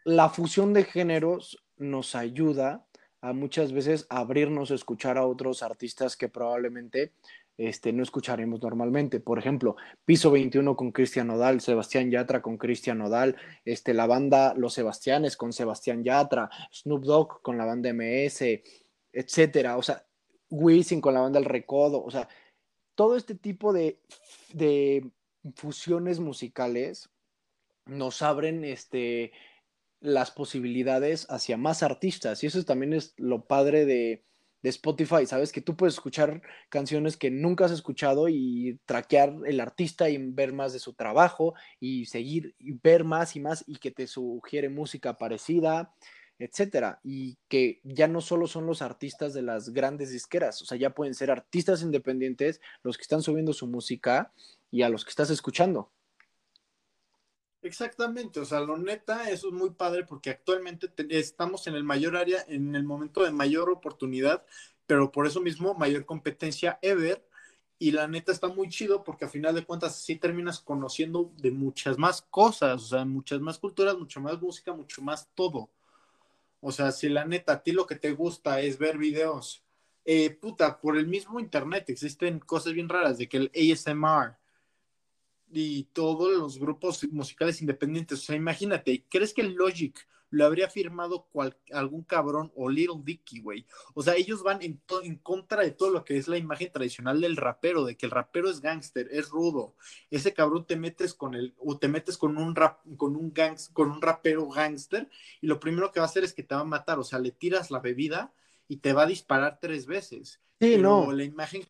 la fusión de géneros nos ayuda a muchas veces abrirnos a escuchar a otros artistas que probablemente este, no escucharemos normalmente. Por ejemplo, Piso 21 con Cristian Nodal, Sebastián Yatra con Cristian Nodal, este, la banda Los Sebastianes con Sebastián Yatra, Snoop Dogg con la banda MS, etcétera. O sea, Wisin con la banda El Recodo. O sea, todo este tipo de, de fusiones musicales nos abren este, las posibilidades hacia más artistas. Y eso también es lo padre de, de Spotify, ¿sabes? Que tú puedes escuchar canciones que nunca has escuchado y traquear el artista y ver más de su trabajo y seguir y ver más y más y que te sugiere música parecida, etcétera. Y que ya no solo son los artistas de las grandes disqueras, o sea, ya pueden ser artistas independientes los que están subiendo su música y a los que estás escuchando. Exactamente, o sea, lo neta, eso es muy padre porque actualmente estamos en el mayor área, en el momento de mayor oportunidad, pero por eso mismo mayor competencia ever. Y la neta está muy chido porque a final de cuentas sí terminas conociendo de muchas más cosas, o sea, muchas más culturas, mucho más música, mucho más todo. O sea, si la neta a ti lo que te gusta es ver videos, eh, puta, por el mismo internet existen cosas bien raras de que el ASMR, y todos los grupos musicales independientes. O sea, imagínate, ¿crees que Logic lo habría firmado algún cabrón o Little Dicky, güey. O sea, ellos van en, en contra de todo lo que es la imagen tradicional del rapero, de que el rapero es gángster, es rudo. Ese cabrón te metes con el, o te metes con un rap, con un gangs, con un rapero gángster, y lo primero que va a hacer es que te va a matar. O sea, le tiras la bebida y te va a disparar tres veces. Sí, no. La imagen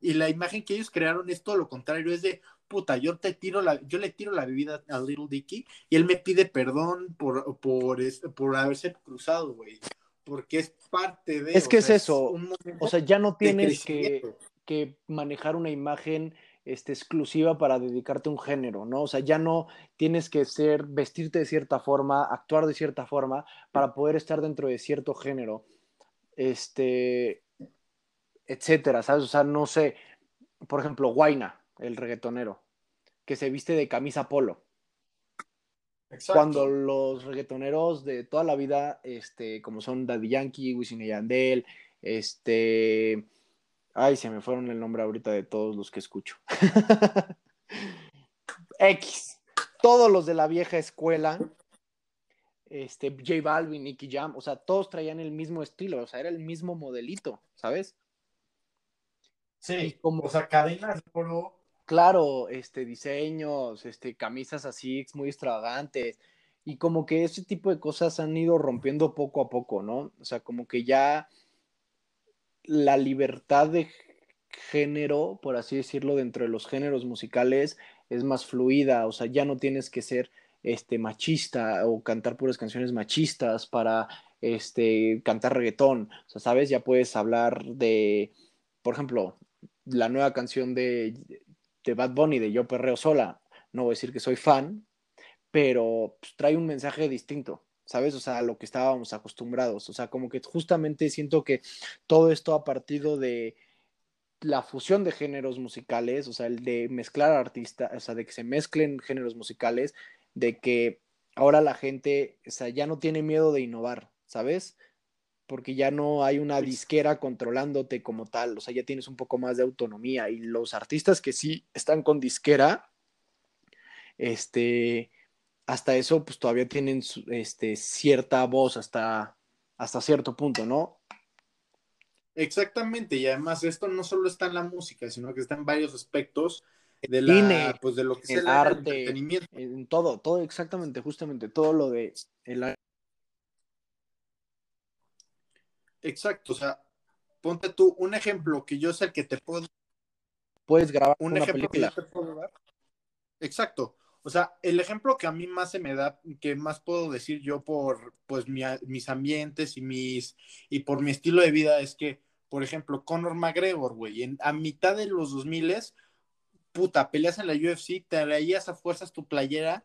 y la imagen que ellos crearon es todo lo contrario, es de puta, yo te tiro la, yo le tiro la bebida a Little Dicky y él me pide perdón por, por, por haberse cruzado, güey. Porque es parte de. Es que es eso. o sea, ya no tienes que, que, manejar una imagen este, exclusiva para dedicarte a un género, ¿no? O sea, ya no tienes que ser, vestirte de cierta forma, actuar de cierta forma para poder estar dentro de cierto género. Este, etcétera, ¿sabes? O sea, no sé, por ejemplo, Guaina el reggaetonero, que se viste de camisa polo. Exacto. Cuando los reggaetoneros de toda la vida, este, como son Daddy Yankee, Wisin y Yandel, este, ay, se me fueron el nombre ahorita de todos los que escucho. [laughs] X, todos los de la vieja escuela, este, J Balvin, Nicky Jam, o sea, todos traían el mismo estilo, o sea, era el mismo modelito, ¿sabes? Sí, como... o sea, cadenas de oro claro, este, diseños, este, camisas así muy extravagantes. Y como que ese tipo de cosas han ido rompiendo poco a poco, ¿no? O sea, como que ya la libertad de género, por así decirlo, dentro de los géneros musicales es más fluida, o sea, ya no tienes que ser este machista o cantar puras canciones machistas para este cantar reggaetón, o sea, sabes, ya puedes hablar de por ejemplo, la nueva canción de de Bad Bunny, de Yo Perreo Sola, no voy a decir que soy fan, pero pues, trae un mensaje distinto, ¿sabes? O sea, a lo que estábamos acostumbrados. O sea, como que justamente siento que todo esto ha partido de la fusión de géneros musicales, o sea, el de mezclar artistas, o sea, de que se mezclen géneros musicales, de que ahora la gente, o sea, ya no tiene miedo de innovar, ¿sabes? Porque ya no hay una disquera controlándote como tal, o sea, ya tienes un poco más de autonomía y los artistas que sí están con disquera, este, hasta eso, pues todavía tienen este, cierta voz hasta, hasta cierto punto, ¿no? Exactamente, y además esto no solo está en la música, sino que está en varios aspectos de la, pues de lo que es el, arte, entretenimiento. En todo, todo exactamente, justamente, todo lo de el arte Exacto, o sea, ponte tú un ejemplo que yo sé el que te puedo. Puedes grabar un una ejemplo película. que te puedo dar. Exacto. O sea, el ejemplo que a mí más se me da, que más puedo decir yo por pues mis ambientes y mis y por mi estilo de vida es que, por ejemplo, Conor McGregor, güey, a mitad de los 2000 puta, peleas en la UFC, te traías a fuerzas tu playera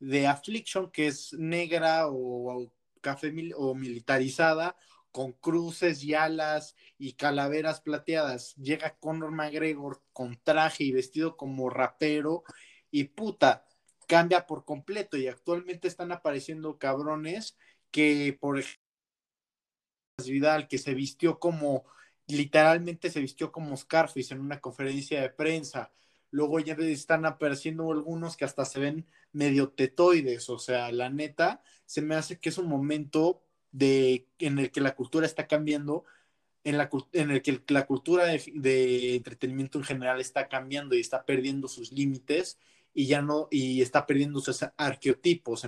de Affliction que es negra o, o café o militarizada con cruces y alas y calaveras plateadas. Llega Conor McGregor con traje y vestido como rapero y puta, cambia por completo y actualmente están apareciendo cabrones que, por ejemplo, Vidal, que se vistió como, literalmente se vistió como Scarface en una conferencia de prensa. Luego ya están apareciendo algunos que hasta se ven medio tetoides, o sea, la neta, se me hace que es un momento de, en el que la cultura está cambiando, en, la, en el que la cultura de, entretenimiento en general está cambiando y está perdiendo sus límites y ya no, y está perdiendo sus arqueotipos,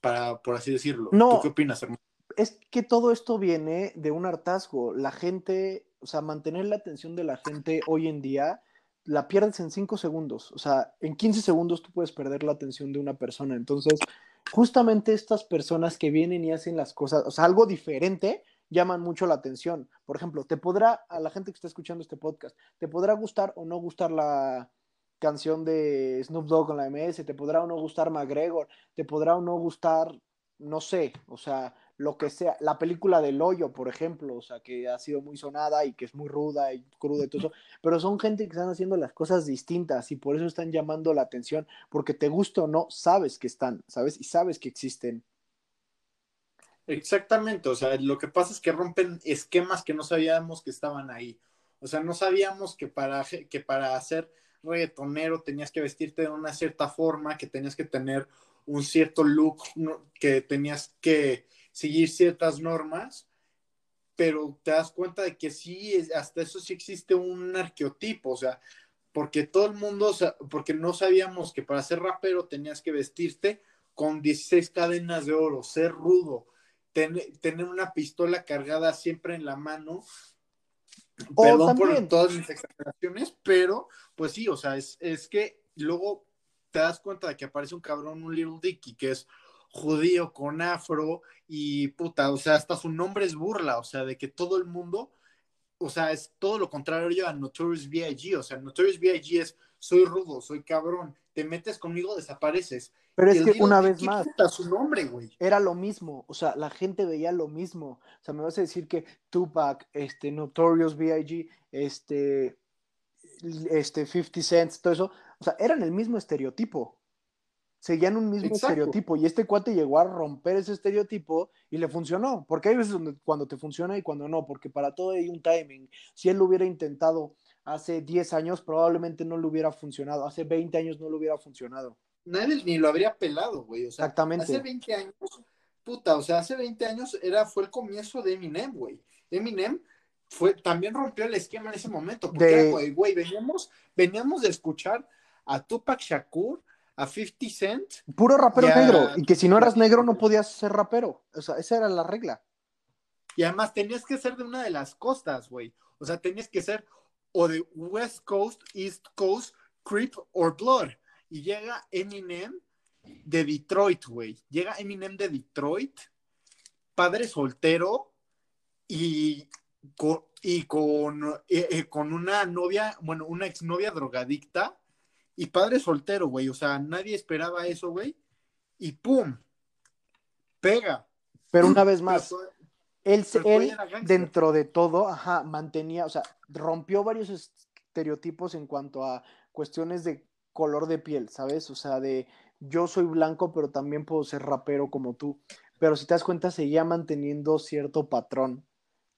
para, por así decirlo. No, ¿Tú qué opinas, hermano? Es que todo esto viene de un hartazgo. La gente, o sea, mantener la atención de la gente hoy en día la pierdes en cinco segundos. O sea, en 15 segundos tú puedes perder la atención de una persona. Entonces, justamente estas personas que vienen y hacen las cosas, o sea, algo diferente, llaman mucho la atención. Por ejemplo, te podrá, a la gente que está escuchando este podcast, te podrá gustar o no gustar la canción de Snoop Dogg con la MS, te podrá o no gustar McGregor, te podrá o no gustar, no sé, o sea, lo que sea, la película del hoyo, por ejemplo, o sea, que ha sido muy sonada y que es muy ruda y cruda y todo eso, [laughs] pero son gente que están haciendo las cosas distintas y por eso están llamando la atención, porque te gusta o no, sabes que están, ¿sabes? Y sabes que existen. Exactamente, o sea, lo que pasa es que rompen esquemas que no sabíamos que estaban ahí. O sea, no sabíamos que para, que para reggaetonero tenías que vestirte de una cierta forma, que tenías que tener un cierto look, que tenías que seguir ciertas normas, pero te das cuenta de que sí, hasta eso sí existe un arqueotipo, o sea, porque todo el mundo, porque no sabíamos que para ser rapero tenías que vestirte con 16 cadenas de oro, ser rudo, tener una pistola cargada siempre en la mano. Perdón por todas mis exageraciones, pero pues sí, o sea, es, es que luego te das cuenta de que aparece un cabrón, un Little Dicky, que es judío con afro y puta, o sea, hasta su nombre es burla, o sea, de que todo el mundo, o sea, es todo lo contrario a Notorious B.I.G., o sea, Notorious B.I.G. es soy rudo, soy cabrón, te metes conmigo, desapareces. Pero es que una vez más, su nombre, güey. Era lo mismo, o sea, la gente veía lo mismo. O sea, me vas a decir que Tupac, este, Notorious B.I.G., este, este, 50 Cents, todo eso, o sea, eran el mismo estereotipo seguían un mismo estereotipo y este cuate llegó a romper ese estereotipo y le funcionó, porque hay veces donde, cuando te funciona y cuando no, porque para todo hay un timing. Si él lo hubiera intentado hace 10 años, probablemente no le hubiera funcionado, hace 20 años no le hubiera funcionado. Nadie ni lo habría pelado, güey. Exactamente. Hace 20 años, puta, o sea, hace 20 años era, fue el comienzo de Eminem, güey. Eminem fue, también rompió el esquema en ese momento, porque, güey, güey, veníamos, veníamos de escuchar a Tupac Shakur, a 50 Cent. Puro rapero negro. Y que si no eras negro no podías ser rapero. O sea, esa era la regla. Y además tenías que ser de una de las costas, güey. O sea, tenías que ser o de West Coast, East Coast, Creep or Blood. Y llega Eminem de Detroit, güey. Llega Eminem de Detroit, padre soltero y con, y con, eh, eh, con una novia, bueno, una exnovia drogadicta y padre soltero, güey. O sea, nadie esperaba eso, güey. Y ¡pum! Pega. Pero una vez más, él, él dentro de todo, ajá, mantenía, o sea, rompió varios estereotipos en cuanto a cuestiones de color de piel, ¿sabes? O sea, de yo soy blanco, pero también puedo ser rapero como tú. Pero si te das cuenta, seguía manteniendo cierto patrón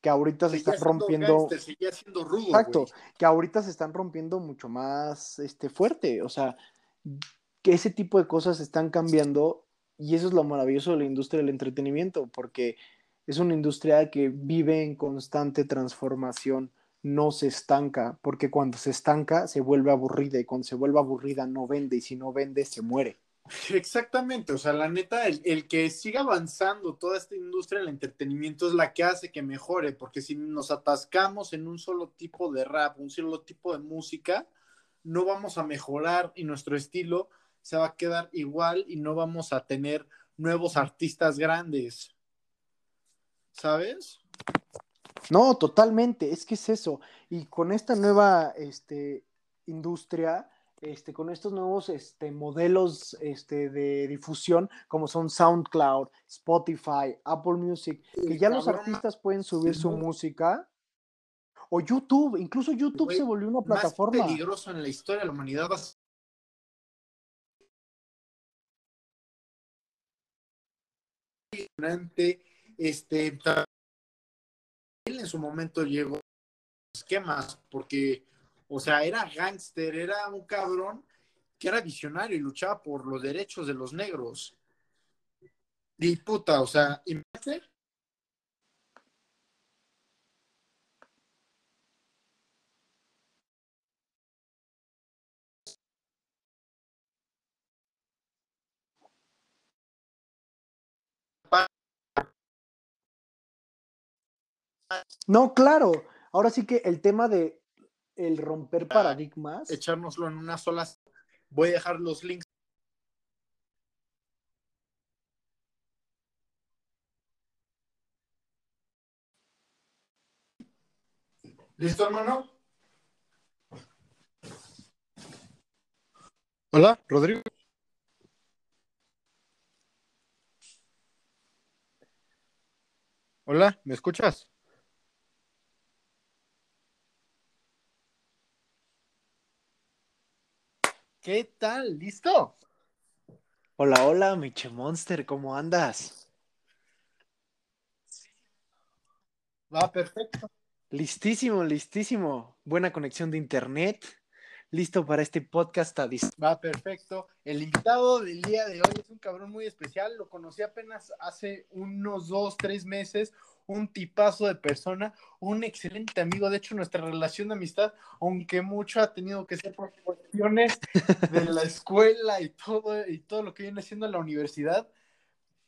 que ahorita se están rompiendo. Exacto, que ahorita se están rompiendo mucho más este, fuerte. O sea, que ese tipo de cosas están cambiando y eso es lo maravilloso de la industria del entretenimiento, porque es una industria que vive en constante transformación, no se estanca, porque cuando se estanca se vuelve aburrida y cuando se vuelve aburrida no vende y si no vende se muere. [laughs] Exactamente, o sea, la neta, el, que siga avanzando toda esta industria del entretenimiento es la que hace que mejore, porque si nos atascamos en un solo tipo de rap, un solo tipo de música, no vamos a mejorar y nuestro estilo se va a quedar igual y no vamos a tener nuevos artistas grandes. ¿Sabes? No, totalmente, es que es eso. Y con esta nueva este, industria, este, con estos nuevos este, modelos este, de difusión, como son SoundCloud, Spotify, Apple Music, que ya los artistas pueden subir su música, o YouTube, incluso YouTube se volvió una plataforma. Más peligroso en la historia de la humanidad. Este, en su momento llegó esquemas, porque o sea, era gángster, era un cabrón que era visionario y luchaba por los derechos de los negros. Y puta, o sea, imagínate. No, claro. Ahora sí que el tema de el romper paradigmas. Echárnoslo en una sola. Voy a dejar los links. ¿Listo, hermano? Hola, Rodrigo. Hola, ¿me escuchas? ¿Qué tal? ¿Listo? Hola, hola, Miche Monster, ¿cómo andas? Va perfecto. Listísimo, listísimo. Buena conexión de internet. listo para este podcast a Va perfecto. El invitado del día de hoy es un cabrón muy especial. Lo conocí apenas hace unos dos, tres meses. Un tipazo de persona, un excelente amigo. De hecho, nuestra relación de amistad, aunque mucho ha tenido que ser por cuestiones de la escuela y todo, y todo lo que viene siendo la universidad,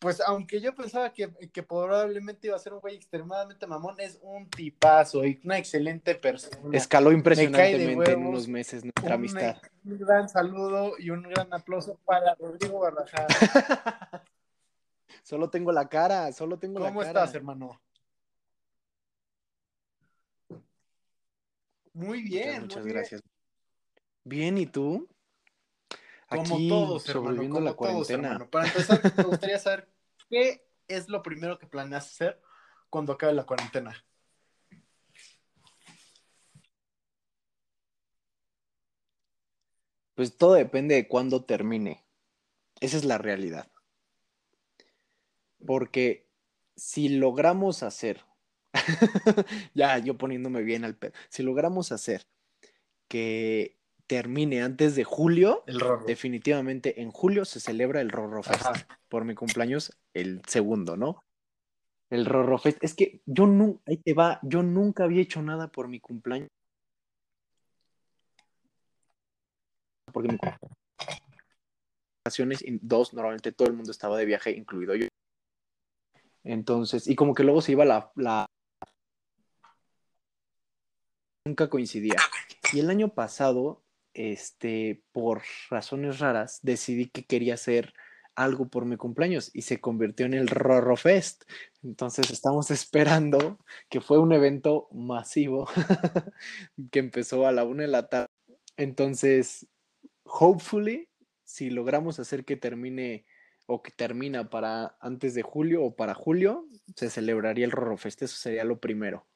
pues aunque yo pensaba que, probablemente iba a ser un güey extremadamente mamón, es un tipazo y una excelente persona. Escaló impresionantemente en unos meses nuestra amistad. Un gran saludo y un gran aplauso para Rodrigo Guadalajara. [laughs] solo tengo la cara, solo tengo la cara. ¿Cómo estás, hermano? Muy bien. Muchas, gracias. Bien. ¿y tú? Como todos, hermano, como la cuarentena. Para empezar, me gustaría saber qué es lo primero que planeas hacer cuando acabe la cuarentena. Pues todo depende de cuándo termine. Esa es la realidad. Porque si logramos hacer, [laughs] ya yo poniéndome bien al pedo, si logramos hacer que termine antes de julio, definitivamente en julio se celebra el Rorro Fest. Por mi cumpleaños, el segundo, ¿no? El Rorro Fest. Es que yo nunca, ahí te va, yo nunca había hecho nada por mi cumpleaños. Porque mi vacaciones, dos, normalmente todo el mundo estaba de viaje, incluido yo. Entonces, y como que luego se iba la, la nunca coincidía. Y el año pasado este, por razones raras, decidí que quería hacer algo por mi cumpleaños y se convirtió en el Rorro Fest. Entonces estamos esperando, que fue un evento masivo [laughs] que empezó a la una de la tarde. Entonces, hopefully, si logramos hacer que termine o que termina para antes de julio o para julio, se celebraría el Rorro Fest. Eso sería lo primero.